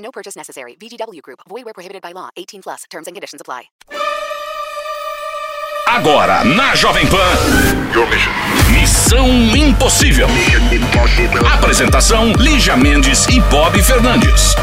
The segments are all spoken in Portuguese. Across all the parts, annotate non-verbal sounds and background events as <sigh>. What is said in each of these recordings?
No purchase necessary. VGW Group. Void where prohibited by law. 18 plus. Terms and conditions apply. Agora na Jovem Pan. Missão Impossível. Apresentação: Lígia Mendes e Bob Fernandes.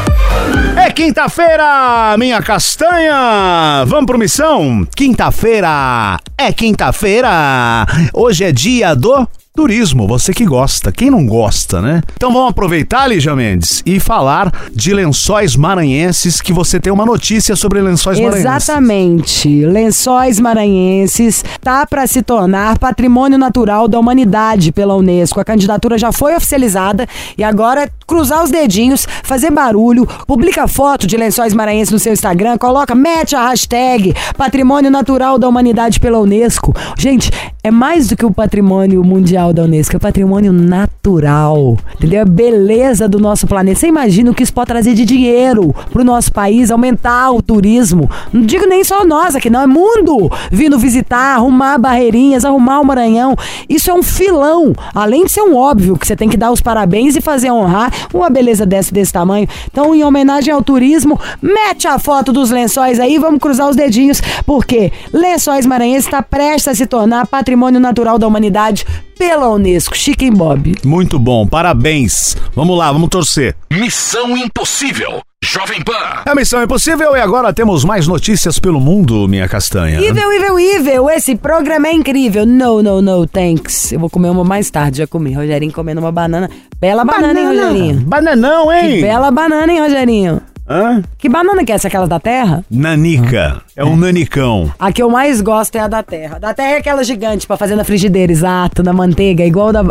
É quinta-feira, minha castanha! Vamos pro missão? Quinta-feira! É quinta-feira! Hoje é dia do turismo, você que gosta, quem não gosta, né? Então vamos aproveitar, Lígia Mendes, e falar de lençóis maranhenses, que você tem uma notícia sobre lençóis maranhenses. Exatamente. Lençóis Maranhenses tá para se tornar patrimônio natural da humanidade pela Unesco. A candidatura já foi oficializada e agora é cruzar os dedinhos, fazer barulho, publica foto de Lençóis Maranhenses no seu Instagram, coloca, mete a hashtag Patrimônio Natural da Humanidade pela Unesco. Gente, é mais do que o patrimônio mundial da Unesco, é patrimônio natural. Entendeu? A beleza do nosso planeta. Você imagina o que isso pode trazer de dinheiro pro nosso país, aumentar o turismo. Não digo nem só nós aqui, não, é mundo vindo visitar, arrumar barreirinhas, arrumar o Maranhão. Isso é um filão. Além de ser um óbvio que você tem que dar os parabéns e fazer honrar uma beleza dessa desse tamanho. Então, em homenagem ao turismo, mete a foto dos lençóis aí, vamos cruzar os dedinhos, porque Lençóis Maranhenses está prestes a se tornar patrimônio natural da humanidade pela Unesco. Chiquem Bob. Muito bom, parabéns. Vamos lá, vamos torcer. Missão Impossível. Jovem Pan. A missão é possível e agora temos mais notícias pelo mundo, minha castanha. Evil, evil, evil, esse programa é incrível. No, no, no, thanks. Eu vou comer uma mais tarde, já comi. Rogerinho comendo uma banana. Bela banana, hein, Rogerinho? Bananão, hein? Que bela banana, hein, Rogerinho? Hã? Que banana que é essa? Aquela da terra? Nanica. É um nanicão. A que eu mais gosto é a da terra. Da terra é aquela gigante pra fazer na frigideira, exato, na manteiga, igual da.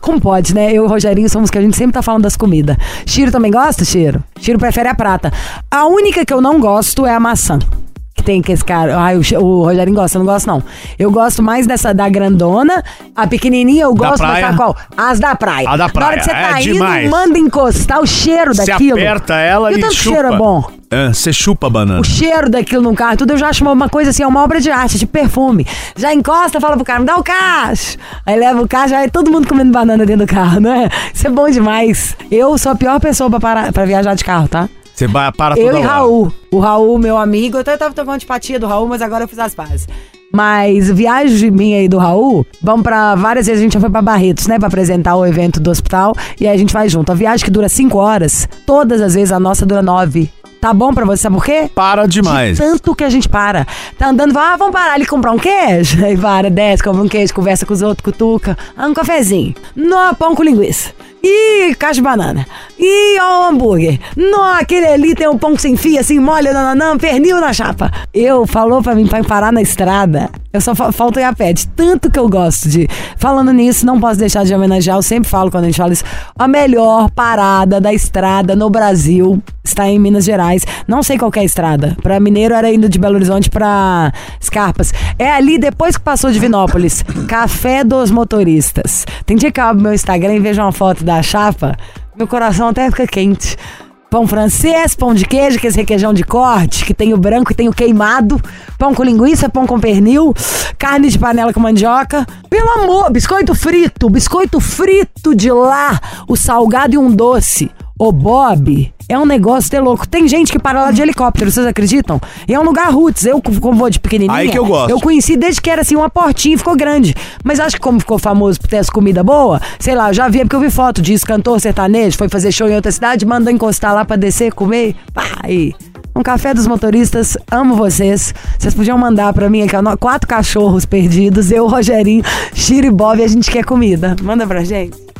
Como pode, né? Eu e o Rogerinho somos que a gente sempre tá falando das comidas. Chiro também gosta, Chiro? Chiro prefere a prata. A única que eu não gosto é a maçã. Que tem que esse cara. Ai, o, o Rogerinho gosta, eu não gosto não. Eu gosto mais dessa da grandona. A pequenininha eu gosto, mas praia? sabe qual? As da praia. A da Na hora que você praia, tá é indo, demais. manda encostar o cheiro Você daquilo. aperta ela e e o tanto chupa. cheiro é bom. É, Você chupa a banana. O cheiro daquilo no carro, tudo eu já acho uma, uma coisa assim, é uma obra de arte, de perfume. Já encosta, fala pro cara, me dá o cacho. Aí leva o cacho, aí todo mundo comendo banana dentro do carro, né? Isso é bom demais. Eu sou a pior pessoa pra, parar, pra viajar de carro, tá? Você vai para toda Eu e hora. Raul. O Raul, meu amigo, eu até tava tomando antipatia do Raul, mas agora eu fiz as pazes. Mas viagem minha e do Raul, vamos pra várias vezes a gente já foi pra Barretos, né? Pra apresentar o evento do hospital. E aí a gente vai junto. A viagem que dura cinco horas, todas as vezes a nossa dura nove. Tá bom pra você, sabe por quê? Para demais. Tanto que a gente para. Tá andando, vai, ah, vamos parar ali comprar um queijo. <laughs> Aí para, desce, compra um queijo, conversa com os outros, cutuca. Ah, um cafezinho. Nó, pão com linguiça. Ih, caixa de banana. Ó, o hambúrguer. Nó, aquele ali tem um pão sem fio, assim, molha, nananã, pernil na chapa. Eu, falou pra mim pra parar na estrada. Eu só fa falto ir a pé, de tanto que eu gosto de. Falando nisso, não posso deixar de homenagear, eu sempre falo quando a gente fala isso. A melhor parada da estrada no Brasil está em Minas Gerais. Não sei qual é a estrada. Pra Mineiro era indo de Belo Horizonte pra Escarpas. É ali depois que passou de Vinópolis. <coughs> Café dos Motoristas. Tem dia que eu abro meu Instagram e vejo uma foto da chapa, meu coração até fica quente. Pão francês, pão de queijo, que é esse requeijão de corte, que tem o branco e tem o queimado, pão com linguiça, pão com pernil, carne de panela com mandioca. Pelo amor, biscoito frito, biscoito frito de lá, o salgado e um doce. Ô Bob, é um negócio de louco. Tem gente que para lá de helicóptero, vocês acreditam? E é um lugar roots. Eu, como vou de pequenininha, Aí que eu gosto. eu conheci desde que era assim uma portinha e ficou grande. Mas acho que como ficou famoso por ter essa comida boa, sei lá, eu já vi porque eu vi foto disso, cantor sertanejo, foi fazer show em outra cidade, mandou encostar lá pra descer, comer. Pá, aí. Um café dos motoristas, amo vocês. Vocês podiam mandar pra mim aqui, ó, quatro cachorros perdidos, eu, Rogerinho, Chiro e Bob, a gente quer comida. Manda pra gente.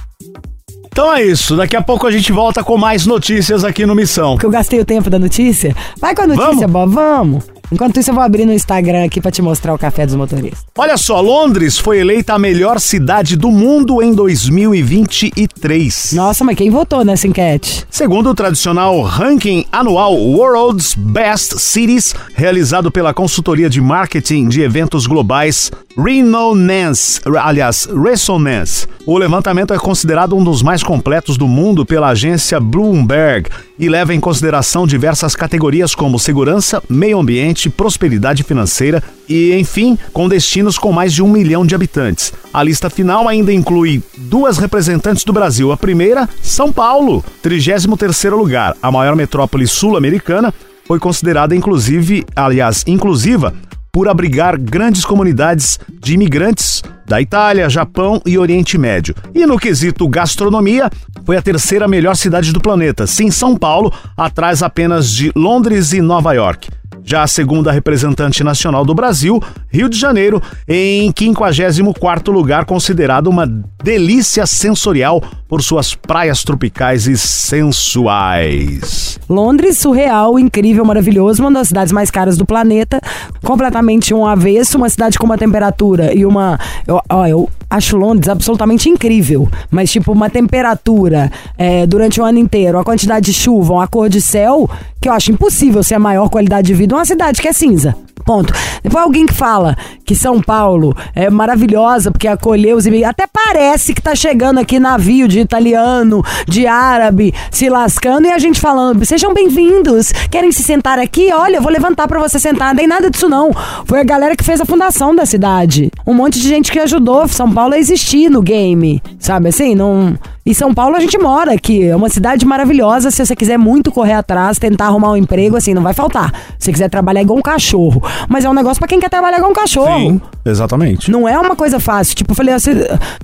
Então é isso. Daqui a pouco a gente volta com mais notícias aqui no Missão. Porque eu gastei o tempo da notícia. Vai com a notícia, Vamos? Bob, vamos. Enquanto isso, eu vou abrir no Instagram aqui pra te mostrar o café dos motoristas. Olha só, Londres foi eleita a melhor cidade do mundo em 2023. Nossa, mas quem votou nessa enquete? Segundo o tradicional ranking anual World's Best Cities, realizado pela consultoria de marketing de eventos globais Resonance, aliás, Resonance. O levantamento é considerado um dos mais completos do mundo pela agência Bloomberg e leva em consideração diversas categorias como segurança, meio ambiente, prosperidade financeira e, enfim, com destinos com mais de um milhão de habitantes. A lista final ainda inclui duas representantes do Brasil. A primeira, São Paulo, 33º lugar, a maior metrópole sul-americana, foi considerada inclusive, aliás, inclusiva por abrigar grandes comunidades de imigrantes da Itália, Japão e Oriente Médio. E no quesito gastronomia, foi a terceira melhor cidade do planeta, sim São Paulo, atrás apenas de Londres e Nova York. Já a segunda representante nacional do Brasil, Rio de Janeiro, em 54º lugar, considerado uma delícia sensorial por suas praias tropicais e sensuais. Londres, surreal, incrível, maravilhoso, uma das cidades mais caras do planeta, completamente um avesso, uma cidade com uma temperatura e uma. Eu, ó, eu acho Londres absolutamente incrível, mas tipo, uma temperatura é, durante o ano inteiro, a quantidade de chuva, a cor de céu, que eu acho impossível ser a maior qualidade de vida uma cidade que é cinza. Ponto. Depois alguém que fala que São Paulo é maravilhosa porque acolheu os imigrantes. Até parece que tá chegando aqui navio de italiano, de árabe, se lascando e a gente falando: sejam bem-vindos. Querem se sentar aqui? Olha, eu vou levantar para você sentar. Não tem nada disso, não. Foi a galera que fez a fundação da cidade. Um monte de gente que ajudou São Paulo a existir no game. Sabe assim? Não. E São Paulo a gente mora aqui, é uma cidade maravilhosa. Se você quiser muito correr atrás, tentar arrumar um emprego, assim, não vai faltar. Se você quiser trabalhar igual um cachorro. Mas é um negócio pra quem quer trabalhar igual um cachorro. Sim, exatamente. Não é uma coisa fácil. Tipo, eu falei, assim,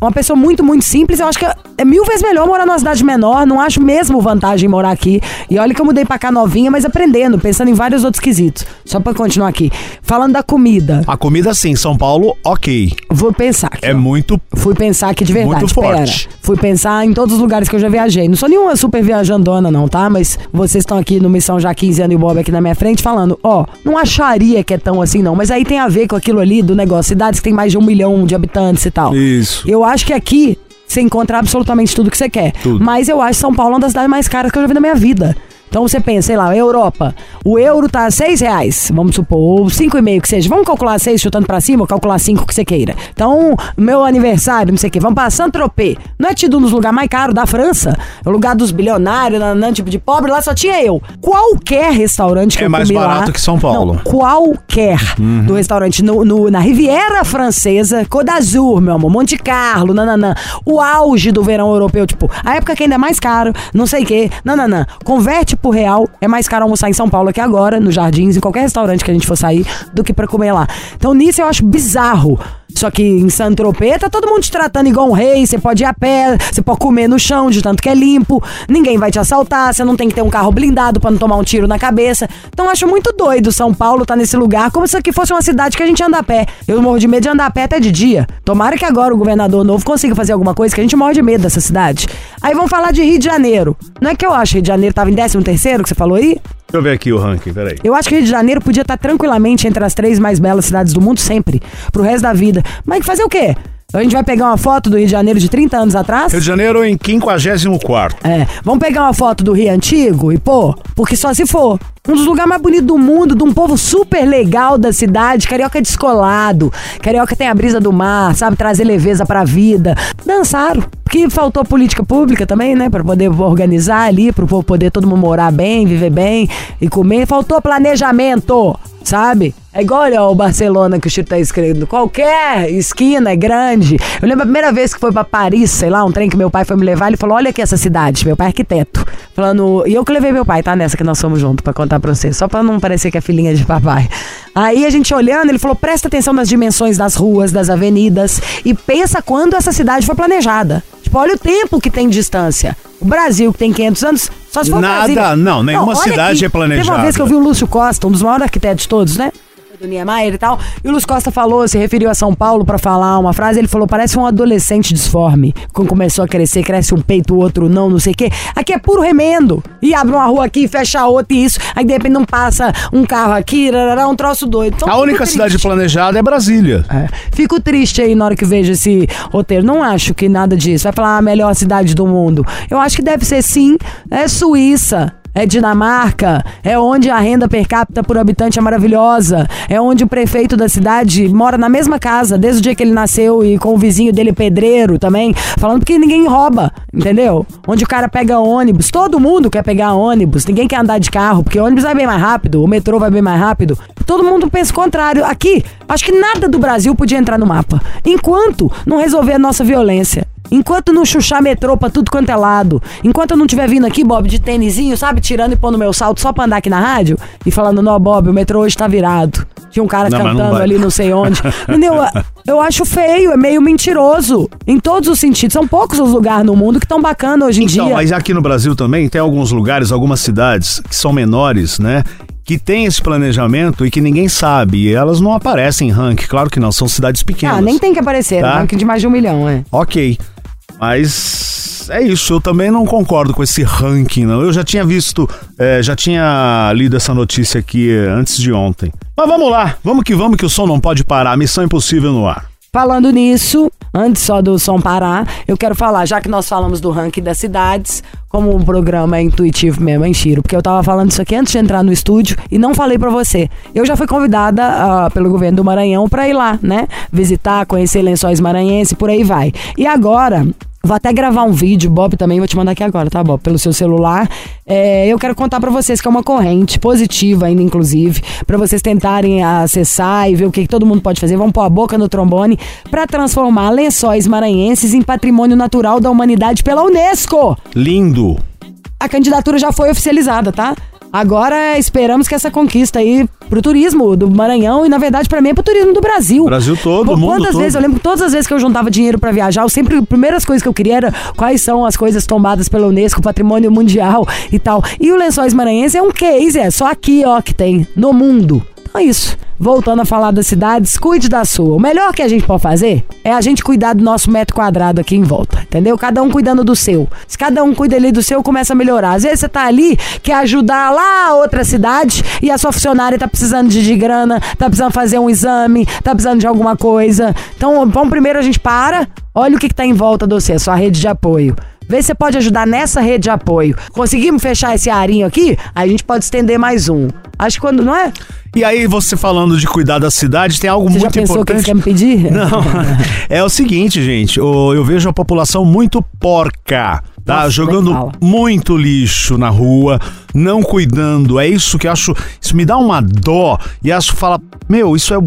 uma pessoa muito, muito simples, eu acho que é, é mil vezes melhor morar numa cidade menor. Não acho mesmo vantagem morar aqui. E olha que eu mudei pra cá novinha, mas aprendendo, pensando em vários outros quesitos. Só pra continuar aqui. Falando da comida. A comida, sim, São Paulo, ok. Vou pensar aqui. É ó. muito. Fui pensar aqui de verdade. Muito pera. forte. Fui pensar em todos os lugares que eu já viajei. Não sou nenhuma super viajandona, não, tá? Mas vocês estão aqui no Missão já há 15 anos e o Bob aqui na minha frente falando, ó, não acharia que é tão assim, não. Mas aí tem a ver com aquilo ali do negócio. Cidades que tem mais de um milhão de habitantes e tal. Isso. Eu acho que aqui você encontra absolutamente tudo que você quer. Tudo. Mas eu acho São Paulo uma das cidades mais caras que eu já vi na minha vida. Então você pensa, sei lá, Europa. O euro tá seis reais, vamos supor, ou cinco e meio que seja. Vamos calcular seis chutando pra cima, ou calcular cinco que você queira. Então, meu aniversário, não sei o quê, vamos pra Saint-Tropez. Não é tido dos lugares mais caros da França? É o lugar dos bilionários, nanã, tipo de pobre, lá só tinha eu. Qualquer restaurante que É eu mais comi barato lá- que São Paulo. Não, qualquer do restaurante no, no- na Riviera Francesa, Côte d'Azur, meu amor, Monte Carlo, nananã. O auge do verão europeu, tipo, a época que ainda é mais caro, não sei o quê, nananã. Converte pro real, é mais caro almoçar em São Paulo aqui agora, nos Jardins, em qualquer restaurante que a gente for sair, do que pra comer lá. Então nisso eu acho bizarro. Só que em Saint-Tropez tá todo mundo te tratando igual um rei, você pode ir a pé, você pode comer no chão de tanto que é limpo, ninguém vai te assaltar, você não tem que ter um carro blindado pra não tomar um tiro na cabeça. Então acho muito doido São Paulo tá nesse lugar, como se aqui fosse uma cidade que a gente anda a pé. Eu morro de medo de andar a pé até de dia. Tomara que agora o governador novo consiga fazer alguma coisa, que a gente morre de medo dessa cidade. Aí vamos falar de Rio de Janeiro. Não é que eu acho Rio de Janeiro tava em 13 terceiro que você falou aí? Deixa eu ver aqui o ranking, peraí. Eu acho que Rio de Janeiro podia estar tranquilamente entre as três mais belas cidades do mundo sempre, pro resto da vida. Mas fazer o quê? A gente vai pegar uma foto do Rio de Janeiro de 30 anos atrás? Rio de Janeiro em 54. É, vamos pegar uma foto do Rio Antigo e pô, porque só se for. Um dos lugares mais bonitos do mundo, de um povo super legal da cidade, carioca descolado, carioca tem a brisa do mar, sabe, trazer leveza pra vida. Dançaram. Porque faltou política pública também, né, Pra poder organizar ali, pro povo poder todo mundo morar bem, viver bem e comer. Faltou planejamento sabe? É igual olha, o Barcelona que o Chico tá escrevendo. Qualquer esquina é grande. Eu lembro a primeira vez que foi pra Paris, sei lá, um trem que meu pai foi me levar, ele falou: Olha aqui essa cidade. Meu pai é arquiteto. Falando. E eu que levei meu pai, tá? Nessa que nós somos juntos, pra contar pra você. Só pra não parecer que é filhinha de papai. Aí a gente olhando, ele falou: Presta atenção nas dimensões das ruas, das avenidas e pensa quando essa cidade foi planejada. Tipo, olha o tempo que tem distância. O Brasil, que tem 500 anos, só se for Nada, Brasília. não, nenhuma olha cidade é planejada. Teve uma vez que eu vi o Lúcio Costa, um dos maiores arquitetos de todos, né? Do Niemeyer e tal. E o Luz Costa falou, se referiu a São Paulo pra falar uma frase, ele falou, parece um adolescente disforme. Quando começou a crescer, cresce um peito, o outro não, não sei o quê. Aqui é puro remendo. E abre uma rua aqui, fecha outra e isso. Aí de repente não passa um carro aqui, um troço doido. Então, A única triste. cidade planejada é Brasília. É. Fico triste aí na hora que vejo esse roteiro. Não acho que nada disso. Vai falar a melhor cidade do mundo. Eu acho que deve ser sim. É Suíça. É Dinamarca, é onde a renda per capita por habitante é maravilhosa, é onde o prefeito da cidade mora na mesma casa desde o dia que ele nasceu e com o vizinho dele pedreiro também, falando que ninguém rouba, entendeu? Onde o cara pega ônibus, todo mundo quer pegar ônibus, ninguém quer andar de carro, porque ônibus vai bem mais rápido, o metrô vai bem mais rápido. Todo mundo pensa o contrário. Aqui, acho que nada do Brasil podia entrar no mapa, enquanto não resolver a nossa violência. Enquanto não chuchar metrô pra tudo quanto é lado. Enquanto eu não estiver vindo aqui, Bob, de tênisinho, sabe? Tirando e pondo meu salto só pra andar aqui na rádio. E falando, não, Bob, o metrô hoje tá virado. Tinha um cara Não, cantando ali não sei onde. <laughs> Entendeu? Eu acho feio, é meio mentiroso. Em todos os sentidos. São poucos os lugares no mundo que estão bacana hoje em Então, dia. mas aqui no Brasil também tem alguns lugares, algumas cidades que são menores, né? Que tem esse planejamento e que ninguém sabe. E elas não aparecem em ranking, claro que não, são cidades pequenas. Ah, nem tem que aparecer, Tá. ranking de mais de um milhão, é. Ok. Mas é isso, eu também não concordo com esse ranking, não. Eu já tinha visto, é, já tinha lido essa notícia aqui é, antes de ontem. Mas vamos lá, vamos que vamos, que o som não pode parar. Missão Impossível no ar. Falando nisso, antes só do som parar, eu quero falar, já que nós falamos do ranking das cidades, como o programa é intuitivo mesmo, hein, Chiro? Porque eu tava falando isso aqui antes de entrar no estúdio e não falei pra você. Eu já fui convidada ah, pelo governo do Maranhão pra ir lá, né? Visitar, conhecer lençóis maranhenses, por aí vai. E agora, Vou até gravar um vídeo, Bob também, vou te mandar aqui agora, tá, Bob? Pelo seu celular. É, eu quero contar pra vocês que é uma corrente positiva ainda, inclusive, pra vocês tentarem acessar e ver o que, que todo mundo pode fazer. Vamos pôr a boca no trombone pra transformar lençóis maranhenses em patrimônio natural da humanidade pela Unesco. Lindo. A candidatura já foi oficializada, tá? Agora esperamos que essa conquista aí pro turismo do Maranhão e, na verdade, pra mim é pro turismo do Brasil. Brasil todo, Pô, mundo Quantas todo. vezes, eu lembro que todas as vezes que eu juntava dinheiro pra viajar, eu sempre, as primeiras coisas que eu queria era quais são as coisas tombadas pela Unesco, patrimônio mundial e tal. E o Lençóis Maranhenses é um case, é só aqui, ó, que tem, no mundo. Então é isso. Voltando a falar das cidades, cuide da sua. O melhor que a gente pode fazer é a gente cuidar do nosso metro quadrado aqui em volta, entendeu? Cada um cuidando do seu. Se cada um cuida ali do seu, começa a melhorar. Às vezes você tá ali, quer ajudar lá a outra cidade e a sua funcionária tá precisando de, de grana, tá precisando fazer um exame, tá precisando de alguma coisa. Então, vamos primeiro a gente para, olha o que, que tá em volta de você, a sua rede de apoio. Vê se você pode ajudar nessa rede de apoio. Conseguimos fechar esse arinho aqui? Aí a gente pode estender mais um. Acho que quando, não é? E aí, você falando de cuidar da cidade, tem algo Você já muito pensou importante. você quer me pedir? <laughs> Não, <laughs> é o seguinte, gente. Eu vejo a população muito porca. Tá Nossa, jogando muito lixo na rua, não cuidando. É isso que eu acho. Isso me dá uma dó. E acho fala, meu, isso é.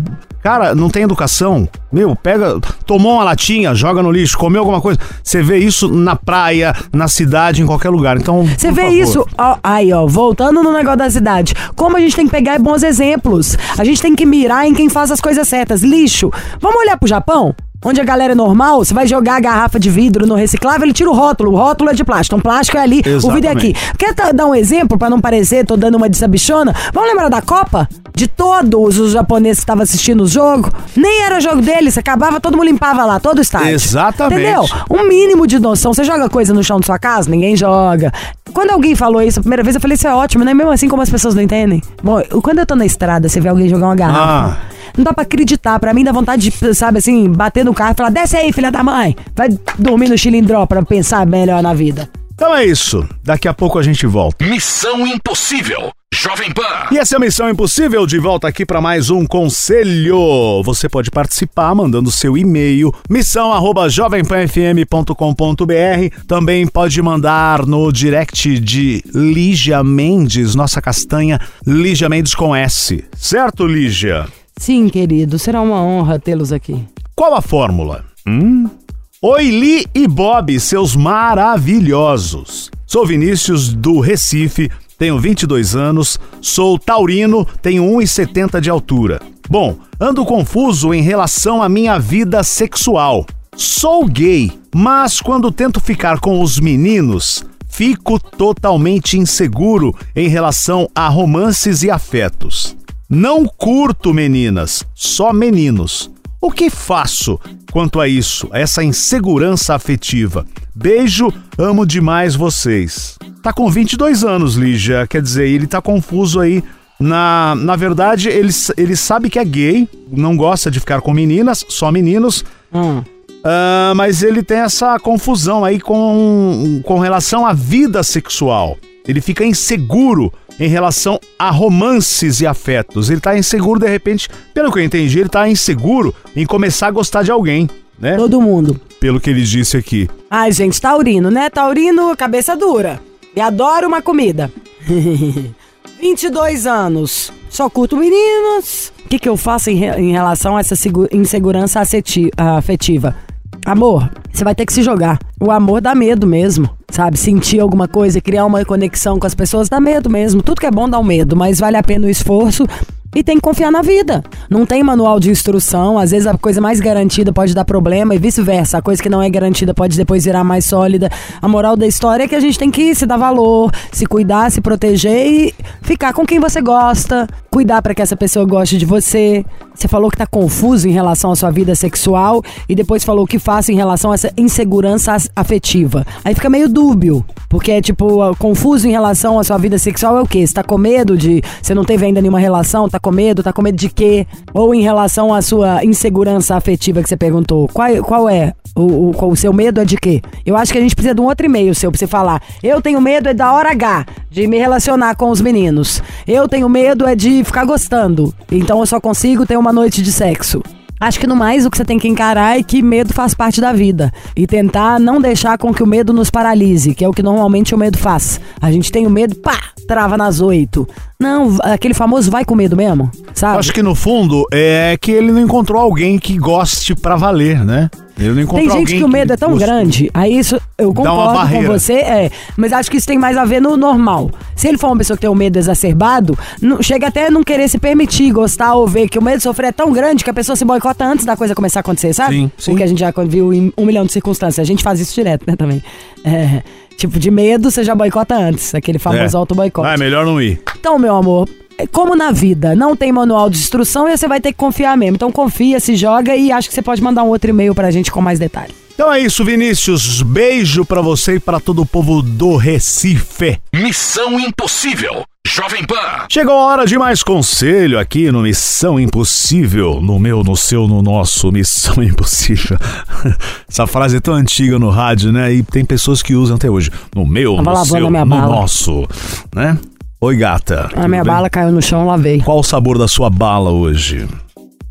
Cara, não tem educação. Meu, pega. Tomou uma latinha, joga no lixo, comeu alguma coisa. Você vê isso na praia, na cidade, em qualquer lugar. Então. Você vê favor. isso, ó, aí ó, voltando no negócio da cidade, como a gente tem que pegar bons exemplos. A gente tem que mirar em quem faz as coisas certas. Lixo. Vamos olhar pro Japão? Onde a galera é normal, você vai jogar a garrafa de vidro no reciclável, ele tira o rótulo. O rótulo é de plástico. Então, plástico é ali, o vidro é aqui. Exatamente. Quer dar um exemplo pra não parecer, tô dando uma de sabichona? Vamos lembrar da Copa? De todos os japoneses que estavam assistindo o jogo? Nem era jogo deles, acabava, todo mundo limpava lá, todo o estádio. Exatamente. Entendeu? Um mínimo de noção. Você joga coisa no chão da sua casa? Ninguém joga. Quando alguém falou isso a primeira vez, eu falei, isso é ótimo, né? Mesmo assim como as pessoas não entendem. Bom, quando eu tô na estrada, você vê alguém jogar uma garrafa. Ah. Não dá pra acreditar. Pra mim dá vontade de, sabe assim, bater no carro e falar, desce aí, filha da mãe. Vai dormir no chilindró pra pensar melhor na vida. Então é isso. Daqui a pouco a gente volta. Missão Impossível. Jovem Pan. E essa é a Missão Impossível, de volta aqui para mais um conselho. Você pode participar mandando seu e-mail, missão@jovempanfm.com.br. Também pode mandar no direct de Lígia Mendes, nossa castanha, Lígia Mendes com S. Certo, Lígia? Sim, querido, será uma honra tê-los aqui. Qual a fórmula? Hum? Oi, Li e Bob, seus maravilhosos. Sou Vinícius do Recife, tenho 22 anos, sou taurino, tenho 1,70 de altura. Bom, ando confuso em relação à minha vida sexual. Sou gay, mas quando tento ficar com os meninos, fico totalmente inseguro em relação a romances e afetos. Não curto meninas, só meninos. O que faço quanto a isso, a essa insegurança afetiva? Beijo, amo demais vocês. Tá com 22 anos, Lígia, quer dizer, ele tá confuso aí. Na, na verdade, ele, ele sabe que é gay, não gosta de ficar com meninas, só meninos. Hum. Ah, mas ele tem essa confusão aí com, com relação à vida sexual. Ele fica inseguro em relação a romances e afetos. Ele tá inseguro, de repente, pelo que eu entendi, ele tá inseguro em começar a gostar de alguém, né? Todo mundo. Pelo que ele disse aqui. Ai, gente, taurino, né? Taurino, cabeça dura. E adoro uma comida. <laughs> 22 anos. Só curto meninos. O que, que eu faço em, em relação a essa segu- insegurança afeti- afetiva? Amor, você vai ter que se jogar. O amor dá medo mesmo, sabe? Sentir alguma coisa, criar uma conexão com as pessoas dá medo mesmo. Tudo que é bom dá um medo, mas vale a pena o esforço e tem que confiar na vida. Não tem manual de instrução, às vezes a coisa mais garantida pode dar problema e vice-versa. A coisa que não é garantida pode depois virar mais sólida. A moral da história é que a gente tem que se dar valor, se cuidar, se proteger e ficar com quem você gosta, cuidar para que essa pessoa goste de você. Você falou que tá confuso em relação à sua vida sexual e depois falou o que faça em relação a essa insegurança afetiva. Aí fica meio dúbio, porque é tipo, confuso em relação à sua vida sexual é o quê? Você tá com medo de. Você não teve ainda nenhuma relação, tá com medo, tá com medo de quê? Ou em relação à sua insegurança afetiva que você perguntou. Qual, qual é? O, o, o seu medo é de quê? Eu acho que a gente precisa de um outro e-mail seu pra você falar. Eu tenho medo é da hora H, de me relacionar com os meninos. Eu tenho medo é de ficar gostando. Então eu só consigo ter uma noite de sexo. Acho que no mais o que você tem que encarar é que medo faz parte da vida. E tentar não deixar com que o medo nos paralise, que é o que normalmente o medo faz. A gente tem o medo, pá, trava nas oito. Não, aquele famoso vai com medo mesmo, sabe? Acho que no fundo é que ele não encontrou alguém que goste pra valer, né? Ele não encontrou Tem gente que o medo é tão grande, aí isso eu concordo com você, é, mas acho que isso tem mais a ver no normal. Se ele for uma pessoa que tem um medo exacerbado, não- chega até a não querer se permitir gostar ou ver que o medo de sofrer é tão grande que a pessoa se boicota antes da coisa começar a acontecer, sabe? Sim, sim. O que a gente já viu em um milhão de circunstâncias. A gente faz isso direto, né, também. É, tipo, de medo, você já boicota antes, aquele famoso É. auto-boicote. Ah, é melhor não ir. Então, meu amor, como na vida, não tem manual de instrução e você vai ter que confiar mesmo. Então confia, se joga e acho que você pode mandar um outro e-mail pra gente com mais detalhes. Então é isso, Vinícius. Beijo pra você e pra todo o povo do Recife. Missão Impossível. Jovem Pan. Chegou a hora de mais conselho aqui no Missão Impossível. No meu, no seu, no nosso Missão <laughs> Impossível. Essa frase é tão antiga no rádio, né? E tem pessoas que usam até hoje. No meu, Tava no seu, no bala. nosso, né? Oi, gata. A minha bem? bala caiu no chão, lavei. Qual o sabor da sua bala hoje?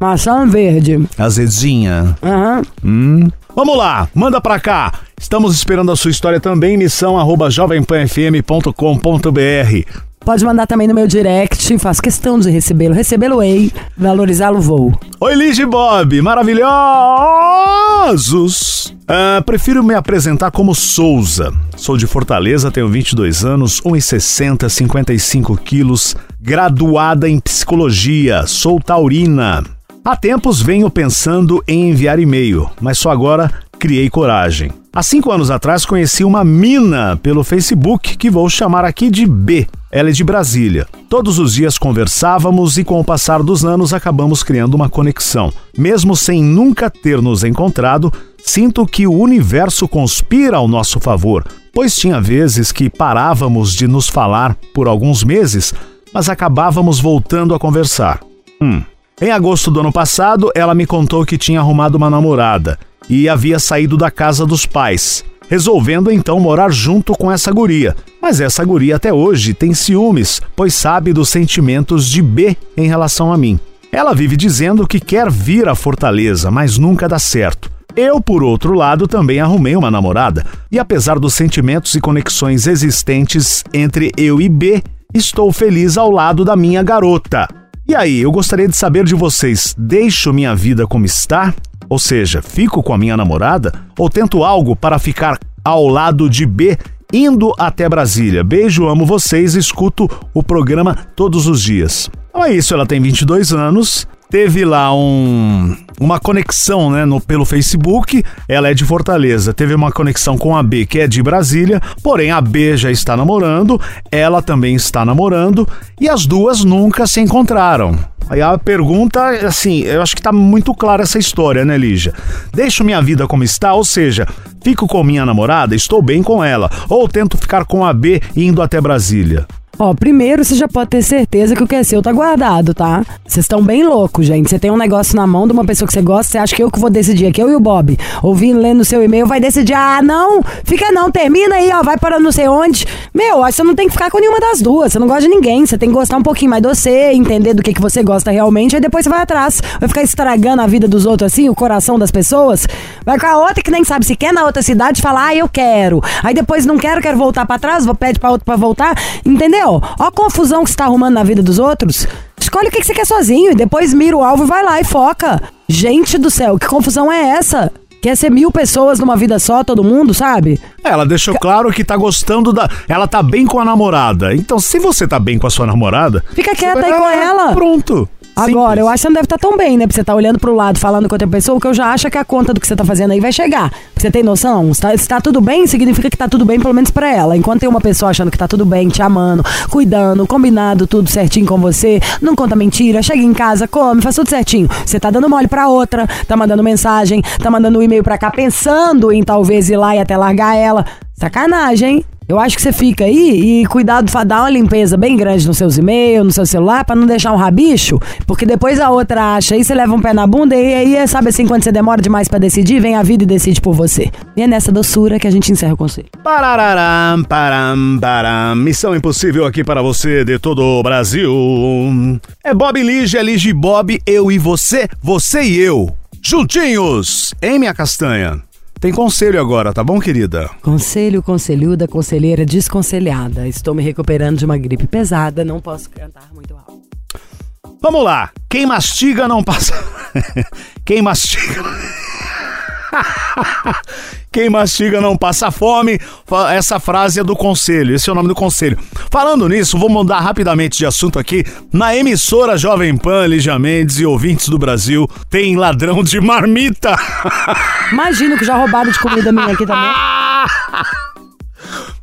Maçã verde. Azedinha? Aham. Hum. Vamos lá, manda pra cá. Estamos esperando a sua história também. Missão arroba jovempanfm.com.br. Pode mandar também no meu direct. Faço questão de recebê-lo. Recebê-lo ei, valorizá-lo vou. Oi, Liz e Bob, maravilhosos! Ah, prefiro me apresentar como Souza. Sou de Fortaleza, tenho 22 anos, 1,60, 55 quilos, graduada em psicologia, sou taurina. Há tempos venho pensando em enviar e-mail, mas só agora criei coragem. Há cinco anos atrás conheci uma mina pelo Facebook que vou chamar aqui de B. Ela é de Brasília. Todos os dias conversávamos e, com o passar dos anos, acabamos criando uma conexão. Mesmo sem nunca ter nos encontrado, sinto que o universo conspira ao nosso favor, pois tinha vezes que parávamos de nos falar por alguns meses, mas acabávamos voltando a conversar. Hum. Em agosto do ano passado, ela me contou que tinha arrumado uma namorada e havia saído da casa dos pais, resolvendo então morar junto com essa guria. Mas essa guria até hoje tem ciúmes, pois sabe dos sentimentos de B em relação a mim. Ela vive dizendo que quer vir à Fortaleza, mas nunca dá certo. Eu, por outro lado, também arrumei uma namorada, e apesar dos sentimentos e conexões existentes entre eu e B, estou feliz ao lado da minha garota. E aí, eu gostaria de saber de vocês: deixo minha vida como está? Ou seja, fico com a minha namorada? Ou tento algo para ficar ao lado de B, indo até Brasília? Beijo, amo vocês, escuto o programa todos os dias. Então é isso, ela tem 22 anos, teve lá um, uma conexão né, no, pelo Facebook. Ela é de Fortaleza. Teve uma conexão com a B, que é de Brasília. Porém, a B já está namorando, ela também está namorando e as duas nunca se encontraram. Aí a pergunta, assim, eu acho que tá muito clara essa história, né, Lígia? Deixo minha vida como está, ou seja, fico com minha namorada, estou bem com ela, ou tento ficar com a B indo até Brasília. Ó, primeiro você já pode ter certeza que o que é seu tá guardado, tá? Vocês estão bem loucos, gente. Você tem um negócio na mão de uma pessoa que você gosta, você acha que eu que vou decidir aqui, eu e o Bob. Ouvindo, lendo seu e-mail, vai decidir, ah, não, fica não, termina aí, ó, vai para não sei onde. Meu, você não tem que ficar com nenhuma das duas, você não gosta de ninguém, você tem que gostar um pouquinho mais de você, entender do que, que você gosta realmente, aí depois você vai atrás. Vai ficar estragando a vida dos outros assim, o coração das pessoas. Vai com a outra que nem sabe se quer na outra cidade falar, ah, eu quero. Aí depois não quero, quero voltar para trás, vou pede pra outro pra voltar, entendeu? Ó a confusão que você tá arrumando na vida dos outros. Escolhe o que, que você quer sozinho e depois mira o alvo e vai lá e foca. Gente do céu, que confusão é essa? Quer ser mil pessoas numa vida só, todo mundo, sabe? Ela deixou claro que tá gostando da. Ela tá bem com a namorada. Então, se você tá bem com a sua namorada. Fica quieta aí com ela. Pronto. Agora, eu acho que você não deve estar tão bem, né? Pra você estar olhando pro lado, falando com outra pessoa, que eu já acho que a conta do que você tá fazendo aí vai chegar. Você tem noção? Se tá, se tá tudo bem, significa que tá tudo bem, pelo menos pra ela. Enquanto tem uma pessoa achando que tá tudo bem, te amando, cuidando, combinado, tudo certinho com você, não conta mentira, chega em casa, come, faz tudo certinho. Você tá dando mole pra outra, tá mandando mensagem, tá mandando um e-mail pra cá pensando em talvez ir lá e até largar ela. Sacanagem, hein? Eu acho que você fica aí e cuidado, fa- dá uma limpeza bem grande nos seus e-mails, no seu celular, pra não deixar um rabicho, porque depois a outra acha, aí você leva um pé na bunda e aí, sabe assim, quando você demora demais pra decidir, vem a vida e decide por você. E é nessa doçura que a gente encerra o conselho. Parararam, param, param. Missão impossível aqui para você de todo o Brasil. É Bob e Lígia, Lígia e Bob, eu e você, você e eu. Juntinhos, hein, minha castanha? Tem conselho agora, tá bom, querida? Conselho, conselhuda, conselheira desconselhada. Estou me recuperando de uma gripe pesada, não posso cantar muito alto. Vamos lá. Quem mastiga não passa. <laughs> Quem mastiga. <laughs> Quem mastiga não passa fome. Essa frase é do conselho. Esse é o nome do conselho. Falando nisso, vou mudar rapidamente de assunto aqui. Na emissora Jovem Pan, Lígia Mendes e ouvintes do Brasil, tem ladrão de marmita. <laughs> Imagino que já roubaram de comida minha aqui também. <laughs>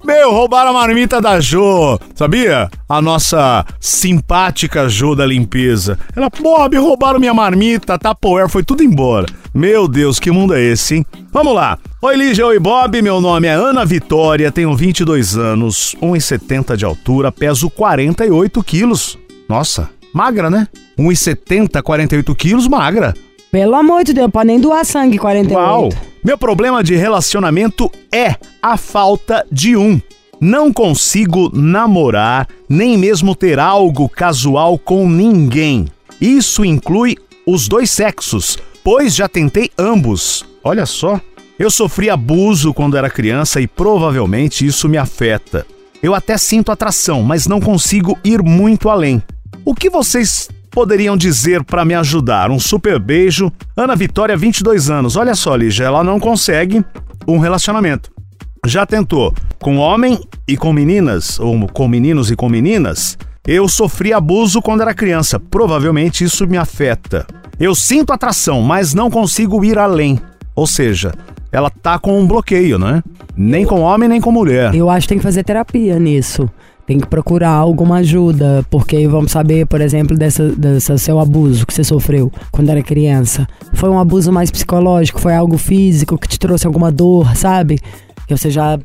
Meu, roubaram a marmita da Jo, sabia? A nossa simpática Jo da limpeza. Ela, Bob, roubaram minha marmita, Tupperware, foi tudo embora. Meu Deus, que mundo é esse, hein? Vamos lá. Oi, Lígia, oi, Bob. Meu nome é Ana Vitória, tenho 22 anos, 1,70 de altura, peso 48 quilos. Nossa, magra, né? 1,70, 48 quilos, magra. Pelo amor de Deus, pode nem doar sangue 48. Uau! Meu problema de relacionamento é a falta de um. Não consigo namorar, nem mesmo ter algo casual com ninguém. Isso inclui os dois sexos, pois já tentei ambos. Olha só. Eu sofri abuso quando era criança e provavelmente isso me afeta. Eu até sinto atração, mas não consigo ir muito além. O que vocês poderiam dizer para me ajudar? Um super beijo. Ana Vitória, 22 anos. Olha só, Lígia, ela não consegue um relacionamento. Já tentou com homem e com meninas, ou com meninos e com meninas? Eu sofri abuso quando era criança. Provavelmente isso me afeta. Eu sinto atração, mas não consigo ir além. Ou seja, ela tá com um bloqueio, né? Nem com homem, nem com mulher. Eu acho que tem que fazer terapia nisso. Tem que procurar alguma ajuda, porque vamos saber, por exemplo, dessa, dessa seu abuso que você sofreu quando era criança. Foi um abuso mais psicológico, foi algo físico que te trouxe alguma dor, sabe? Que você já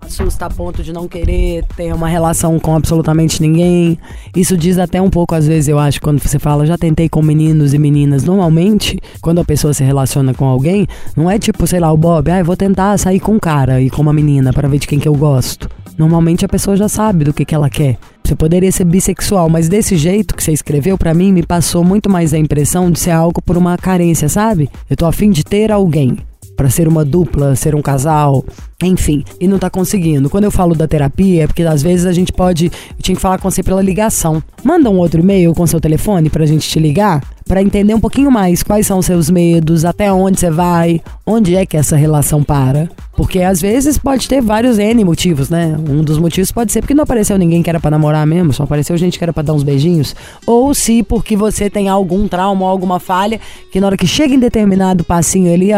assusta a ponto de não querer ter uma relação com absolutamente ninguém. Isso diz até um pouco, às vezes, eu acho, quando você fala, já tentei com meninos e meninas. Normalmente, quando a pessoa se relaciona com alguém, não é tipo, sei lá, o Bob, ah, eu vou tentar sair com um cara e com uma menina para ver de quem que eu gosto. Normalmente a pessoa já sabe do que, que ela quer. Você poderia ser bissexual, mas desse jeito que você escreveu, pra mim, me passou muito mais a impressão de ser algo por uma carência, sabe? Eu tô afim de ter alguém. Pra ser uma dupla, ser um casal, enfim, e não tá conseguindo. Quando eu falo da terapia, é porque às vezes a gente pode. Eu tinha que falar com você pela ligação. Manda um outro e-mail com seu telefone pra gente te ligar, pra entender um pouquinho mais quais são os seus medos, até onde você vai, onde é que essa relação para. Porque às vezes pode ter vários N motivos, né? Um dos motivos pode ser porque não apareceu ninguém que era pra namorar mesmo, só apareceu gente que era pra dar uns beijinhos. Ou se porque você tem algum trauma alguma falha, que na hora que chega em determinado passinho ali,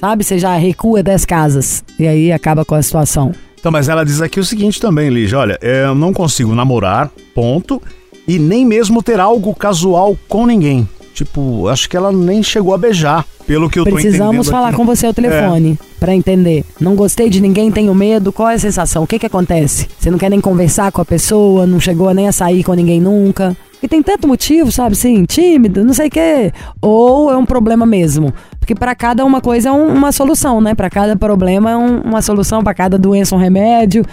sabe, você já recua 10 casas. E aí acaba com a situação. Então, mas ela diz aqui o seguinte também, Lígia. Olha, eu não consigo namorar, ponto. E nem mesmo ter algo casual com ninguém. Tipo, acho que ela nem chegou a beijar. Pelo que eu. Precisamos falar aqui. com você ao telefone pra entender. Não gostei de ninguém, tenho medo. Qual é a sensação? O que que acontece? Você não quer nem conversar com a pessoa, não chegou nem a sair com ninguém nunca. E tem tanto motivo, sabe? Sim, tímido, não sei o quê. Ou é um problema mesmo. Porque pra cada uma coisa é um- uma solução, né? Pra cada problema é um- uma solução, pra cada doença um remédio,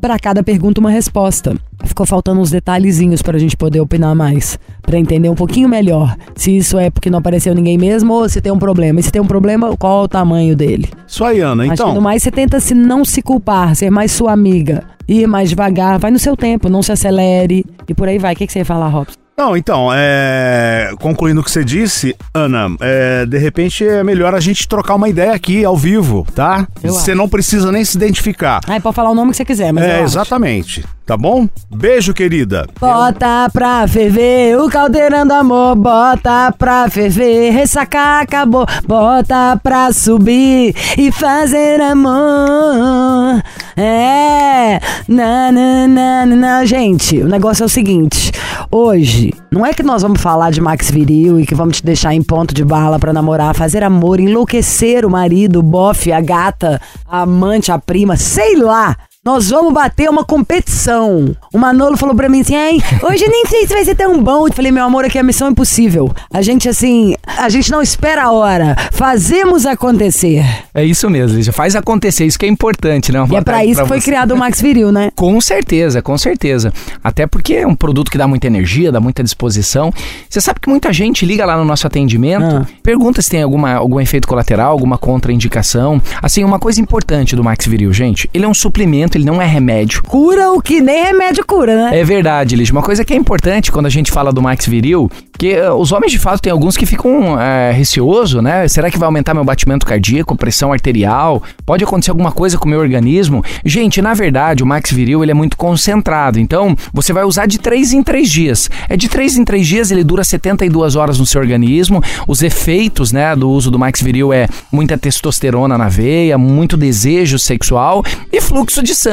Pra cada pergunta uma resposta. Ficou faltando uns detalhezinhos pra gente poder opinar mais, Pra entender um pouquinho melhor se isso é porque não apareceu ninguém mesmo ou se tem um problema. E se tem um problema, qual é o tamanho dele? Isso aí, Ana. Então, no mais você tenta se não se culpar, ser mais sua amiga, ir mais devagar, vai no seu tempo, não se acelere e por aí vai. O que, que você ia falar, Robson? Não, então, é, concluindo o que você disse, Ana, é, de repente é melhor a gente trocar uma ideia aqui ao vivo, tá? Eu Você acho. não precisa nem se identificar. Ah, pode falar o nome que você quiser, mas É, exatamente. Tá bom? Beijo, querida. Bota pra ferver, o caldeirão do amor, bota pra ferver, ressacar acabou, bota pra subir e fazer amor. É, na, na, na, na. Gente, o negócio é o seguinte: hoje, não é que nós vamos falar de Max Viril e que vamos te deixar em ponto de bala pra namorar, fazer amor, enlouquecer o marido, o bofe, a gata, a amante, a prima, sei lá. Nós vamos bater uma competição. O Manolo falou pra mim assim: ai, hoje eu nem sei se vai ser tão bom. Eu falei, meu amor, aqui é a missão impossível. A gente, assim, a gente não espera a hora. Fazemos acontecer. É isso mesmo, Lígia. Faz acontecer, isso que é importante, né? Uma E é pra isso que foi você. criado o Max Viril, né? <laughs> Com certeza, com certeza. Até porque é um produto que dá muita energia, dá muita disposição. Você sabe que muita gente liga lá no nosso atendimento, Ah. pergunta se tem alguma, algum efeito colateral, alguma contraindicação. Assim, uma coisa importante do Max Viril, gente, ele é um suplemento, ele não é remédio. Cura o que nem remédio cura, né? É verdade, Liz. Uma coisa que é importante quando a gente fala do Max Viril, que eh, os homens de fato tem alguns que ficam é, receoso, né? Será que vai aumentar meu batimento cardíaco, pressão arterial? Pode acontecer alguma coisa com o meu organismo? Gente, na verdade, o Max Viril ele é muito concentrado. Então, você vai usar de 3 em 3 dias. É de 3 em 3 dias, ele dura 72 horas no seu organismo. Os efeitos, né, do uso do Max Viril é muita testosterona na veia, muito desejo sexual e fluxo de sangue.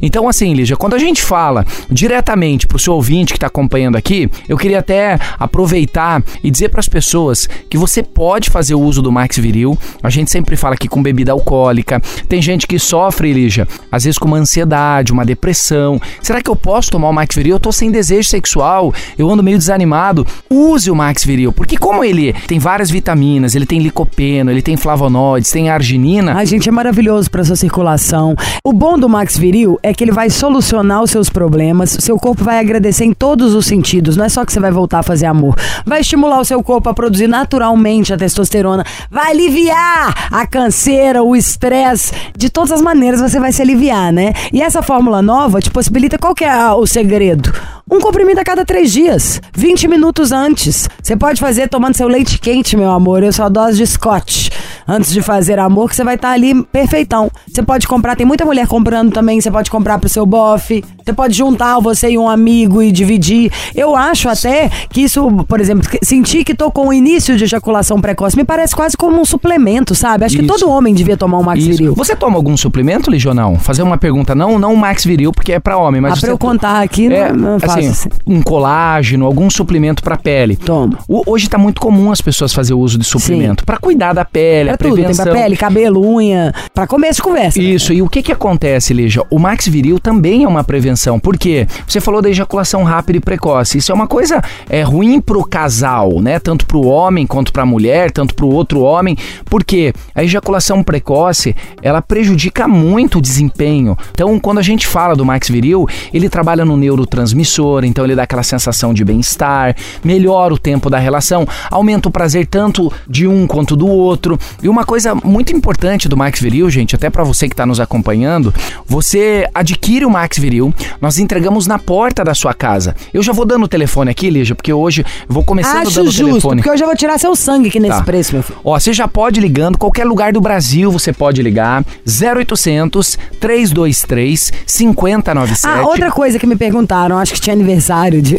Então, assim, Lígia, quando a gente fala diretamente pro seu ouvinte que tá acompanhando aqui, eu queria até aproveitar e dizer para as pessoas que você pode fazer o uso do Max Viril. A gente sempre fala aqui com bebida alcoólica. Tem gente que sofre, Lígia, às vezes com uma ansiedade, uma depressão. Será que eu posso tomar o Max Viril? Eu tô sem desejo sexual, eu ando meio desanimado. Use o Max Viril, porque como ele tem várias vitaminas, ele tem licopeno, ele tem flavonoides, tem arginina, Ai, gente, é maravilhoso pra sua circulação. O bom do Max Viril é que ele vai solucionar os seus problemas. Seu corpo vai agradecer em todos os sentidos. Não é só que você vai voltar a fazer amor. Vai estimular o seu corpo a produzir naturalmente a testosterona. Vai aliviar a canseira, o estresse. De todas as maneiras você vai se aliviar, né? E essa fórmula nova te possibilita qual que é o segredo? Um comprimido a cada três dias, 20 minutos antes. Você pode fazer tomando seu leite quente, meu amor. Eu só dose de Scott antes de fazer amor, que você vai estar ali perfeitão. Você pode comprar, tem muita mulher comprando também, você pode comprar pro seu bofe, você pode juntar você e um amigo e dividir. Eu acho até que isso, por exemplo, que- sentir que tô com o início de ejaculação precoce, me parece quase como um suplemento, sabe? Acho que Isso. todo homem devia tomar um Max Isso. Viril. Você toma algum suplemento, Lígia, ou não? Fazer uma pergunta, não, não o Max Viril, porque é pra homem, mas Ah, você pra eu contar aqui, é, não, não assim, assim. um colágeno, algum suplemento pra pele. Tomo. O- hoje tá muito comum as pessoas fazer o uso de suplemento Pra cuidar da pele, Pra a tudo, tem prevenção. pra pele, cabelo, unha, pra começo de conversa. Isso, e o que que acontece, Lígia? O Max Viril também é uma prevenção. Por quê? Você falou da ejaculação rápida e precoce. Isso é uma coisa é, ruim pro casal, né? Tanto pro homem quanto pra mulher, tanto pro outro homem. Porque a ejaculação precoce, ela prejudica muito o desempenho. Então, quando a gente fala do Max Viril, ele trabalha no neurotransmissor, então ele dá aquela sensação de bem-estar, melhora o tempo da relação, aumenta o prazer tanto de um quanto do outro. E uma coisa muito importante do Max Viril, gente, até para você que está nos acompanhando, você adquire o Max Viril, nós entregamos na porta da sua casa. Eu já vou dando o telefone aqui, Lígia, porque hoje vou começando Acho dando o justo, telefone. porque eu já vou tirar seu sangue aqui nesse Tá. preço, meu filho. Ó, você já pode ligando, qualquer lugar do Brasil você pode ligar. 0800 323 5097. Ah, outra coisa que me perguntaram, acho que tinha aniversário de,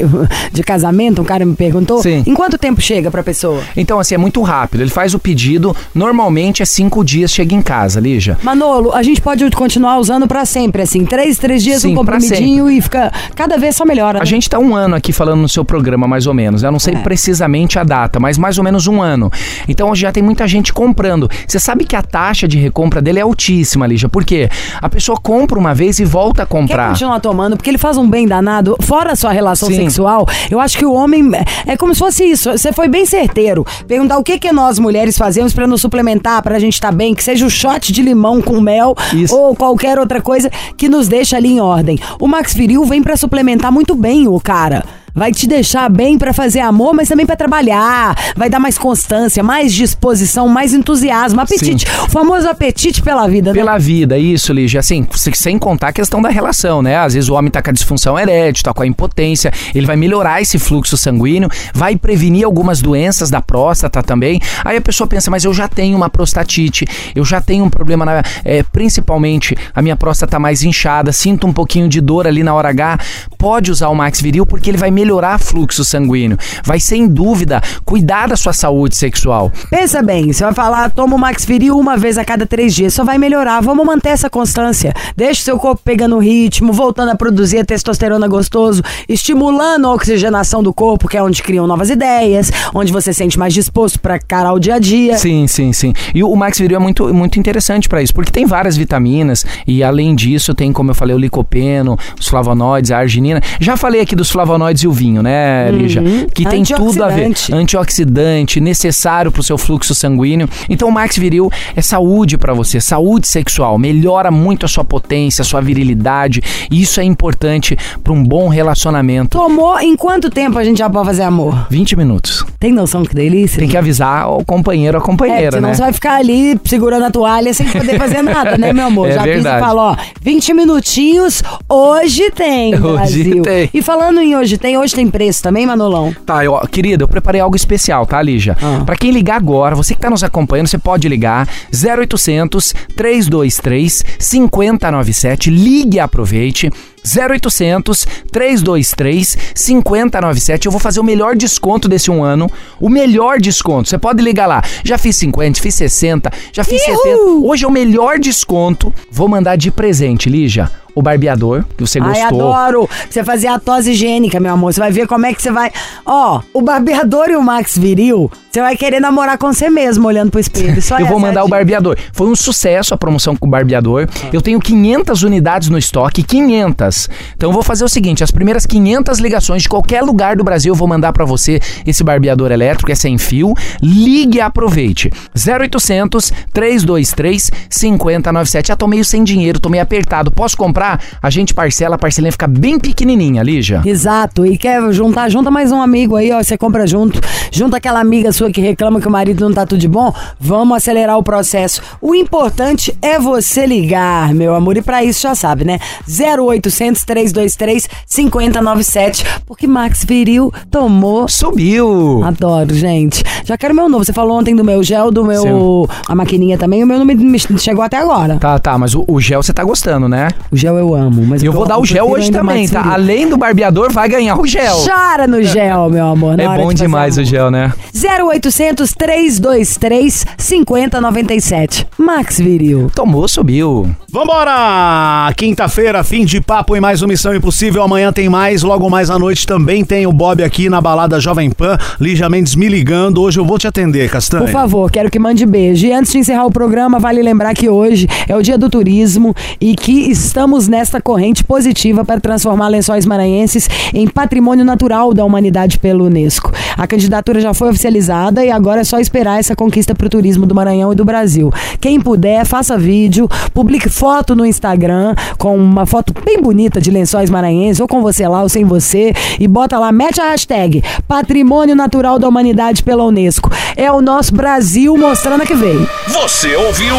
de casamento, um cara me perguntou. Sim. Em quanto tempo chega pra pessoa? Então, assim, é muito rápido. Ele faz o pedido, normalmente é cinco dias, chega em casa, Lígia. Manolo, a gente pode continuar usando pra sempre, assim, três, três dias Sim, um comprimidinho e fica cada vez só melhora. A né? gente tá um ano aqui falando no seu programa, mais ou menos. né? Eu não sei É. precisamente a data, mas mais ou menos um ano. Então já tem muita gente comprando. Você sabe que a taxa de recompra dele é altíssima, Lígia. Por quê? A pessoa compra uma vez e volta a Quer comprar. continuar tomando, porque ele faz um bem danado, fora a sua relação Sim. sexual, eu acho que o homem é como se fosse isso. Você foi bem certeiro. Perguntar o que que nós mulheres fazemos pra nos suplementar, pra gente estar bem, que seja o shot de limão com mel Isso. ou qualquer outra coisa que nos deixa ali em ordem. O Max Viril vem pra suplementar muito bem o cara. Vai te deixar bem pra fazer amor, mas também pra trabalhar. Vai dar mais constância, mais disposição, mais entusiasmo, apetite. O famoso apetite pela vida, né? Pela vida, isso, Lígia. Assim, se- sem contar a questão da relação, né? Às vezes o homem tá com a disfunção erétil, tá com a impotência, ele vai melhorar esse fluxo sanguíneo, vai prevenir algumas doenças da próstata também. Aí a pessoa pensa, mas eu já tenho uma prostatite, eu já tenho um problema, na, é, principalmente a minha próstata mais inchada, sinto um pouquinho de dor ali na hora H. Pode usar o Max Viril porque ele vai melhorar fluxo sanguíneo, vai sem dúvida cuidar da sua saúde sexual. Pensa bem, você vai falar, toma o Max Viril uma vez a cada três dias, só vai melhorar. Vamos manter essa constância. Deixa o seu corpo pegando o ritmo, voltando a produzir a testosterona gostoso, estimulando a oxigenação do corpo, que é onde criam novas ideias, onde você se sente mais disposto para encarar o dia a dia. Sim, sim, sim. E o Max Viril é muito, muito interessante para isso, porque tem várias vitaminas e além disso tem, como eu falei, o licopeno, os flavonoides, a arginina. Já falei aqui dos flavonoides e o vinho, né, Lígia? Que tem tudo a ver. Antioxidante. Antioxidante, necessário pro seu fluxo sanguíneo. Então o Max Viril é saúde para você, saúde sexual, melhora muito a sua potência, a sua virilidade, e isso é importante para um bom relacionamento. Tomou, em quanto tempo a gente já pode fazer amor? 20 minutos. Tem noção que delícia? Tem que avisar o companheiro ou a É, companheira, senão né? você vai ficar ali segurando a toalha sem poder fazer nada, né, meu amor? <laughs> É Já e verdade. falo, ó, 20 minutinhos, hoje tem, <laughs> Hoje Brasil. tem. E falando em hoje tem, hoje tem preço também, Manolão? Tá, eu, querida, eu preparei algo especial, tá, Lígia? Ah. Pra quem ligar agora, você que tá nos acompanhando, você pode ligar 0800 323 5097. Ligue e aproveite. 0800 323 5097. Eu vou fazer o melhor desconto desse um ano. O melhor desconto. Você pode ligar lá. Já fiz 50, fiz 60, já fiz 70. Hoje é o melhor desconto. Vou mandar de presente, Lígia. O barbeador, que você Ai, gostou. adoro. Você fazer a tosse higiênica, meu amor. Você vai ver como é que você vai. Ó, o barbeador e o Max Viril, você vai querer namorar com você mesmo, olhando pro espelho. Só <laughs> Eu vou mandar o barbeador. Foi um sucesso a promoção com o barbeador. Eu tenho 500 unidades no estoque, 500. Então eu vou fazer o seguinte, as primeiras 500 ligações de qualquer lugar do Brasil eu vou mandar pra você esse barbeador elétrico, é sem fio. Ligue e aproveite. 0800 323 5097. Já tô meio sem dinheiro, tô meio apertado. Posso comprar? A gente parcela, a parcelinha fica bem pequenininha, Lígia. Exato, e quer juntar, junta mais um amigo aí, ó, você compra junto, junta aquela amiga sua que reclama que o marido não tá tudo de bom, vamos acelerar o processo. O importante é você ligar, meu amor, e pra isso já sabe, né? 0800 323 5097, porque Max Viril tomou Subiu! Adoro, gente. Já quero meu novo. Você falou ontem do meu gel, do meu. A maquininha também. O meu não me, me chegou até agora. Tá, tá, mas o, o gel você tá gostando, né? O gel eu amo. Mas E eu vou dar o gel hoje também, tá? Além do barbeador, vai ganhar o gel. Chora no gel, meu amor. na É bom de demais o amor. gel, né? 0800 323 5097. Max Viril. Tomou, subiu. Vambora! Quinta-feira, fim de papo e mais uma Missão Impossível. Amanhã tem mais, logo mais à noite também tem o Bob aqui na balada Jovem Pan. Lígia Mendes me ligando. Hoje eu vou te atender, Castanha. Por favor, quero que mande beijo. E antes de encerrar o programa, vale lembrar que hoje é o dia do turismo e que estamos nesta corrente positiva para transformar Lençóis Maranhenses em patrimônio natural da humanidade pelo Unesco. A candidatura já foi oficializada e agora é só esperar essa conquista pro turismo do Maranhão e do Brasil. Quem puder, faça vídeo, publique foto no Instagram com uma foto bem bonita de lençóis maranhenses, ou com você lá ou sem você, e bota lá, mete a hashtag Patrimônio Natural da Humanidade pela Unesco. É o nosso Brasil mostrando que veio. Você ouviu?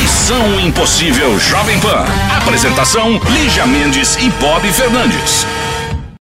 Missão Impossível Jovem Pan. Apresentação: Lígia Mendes e Bob Fernandes.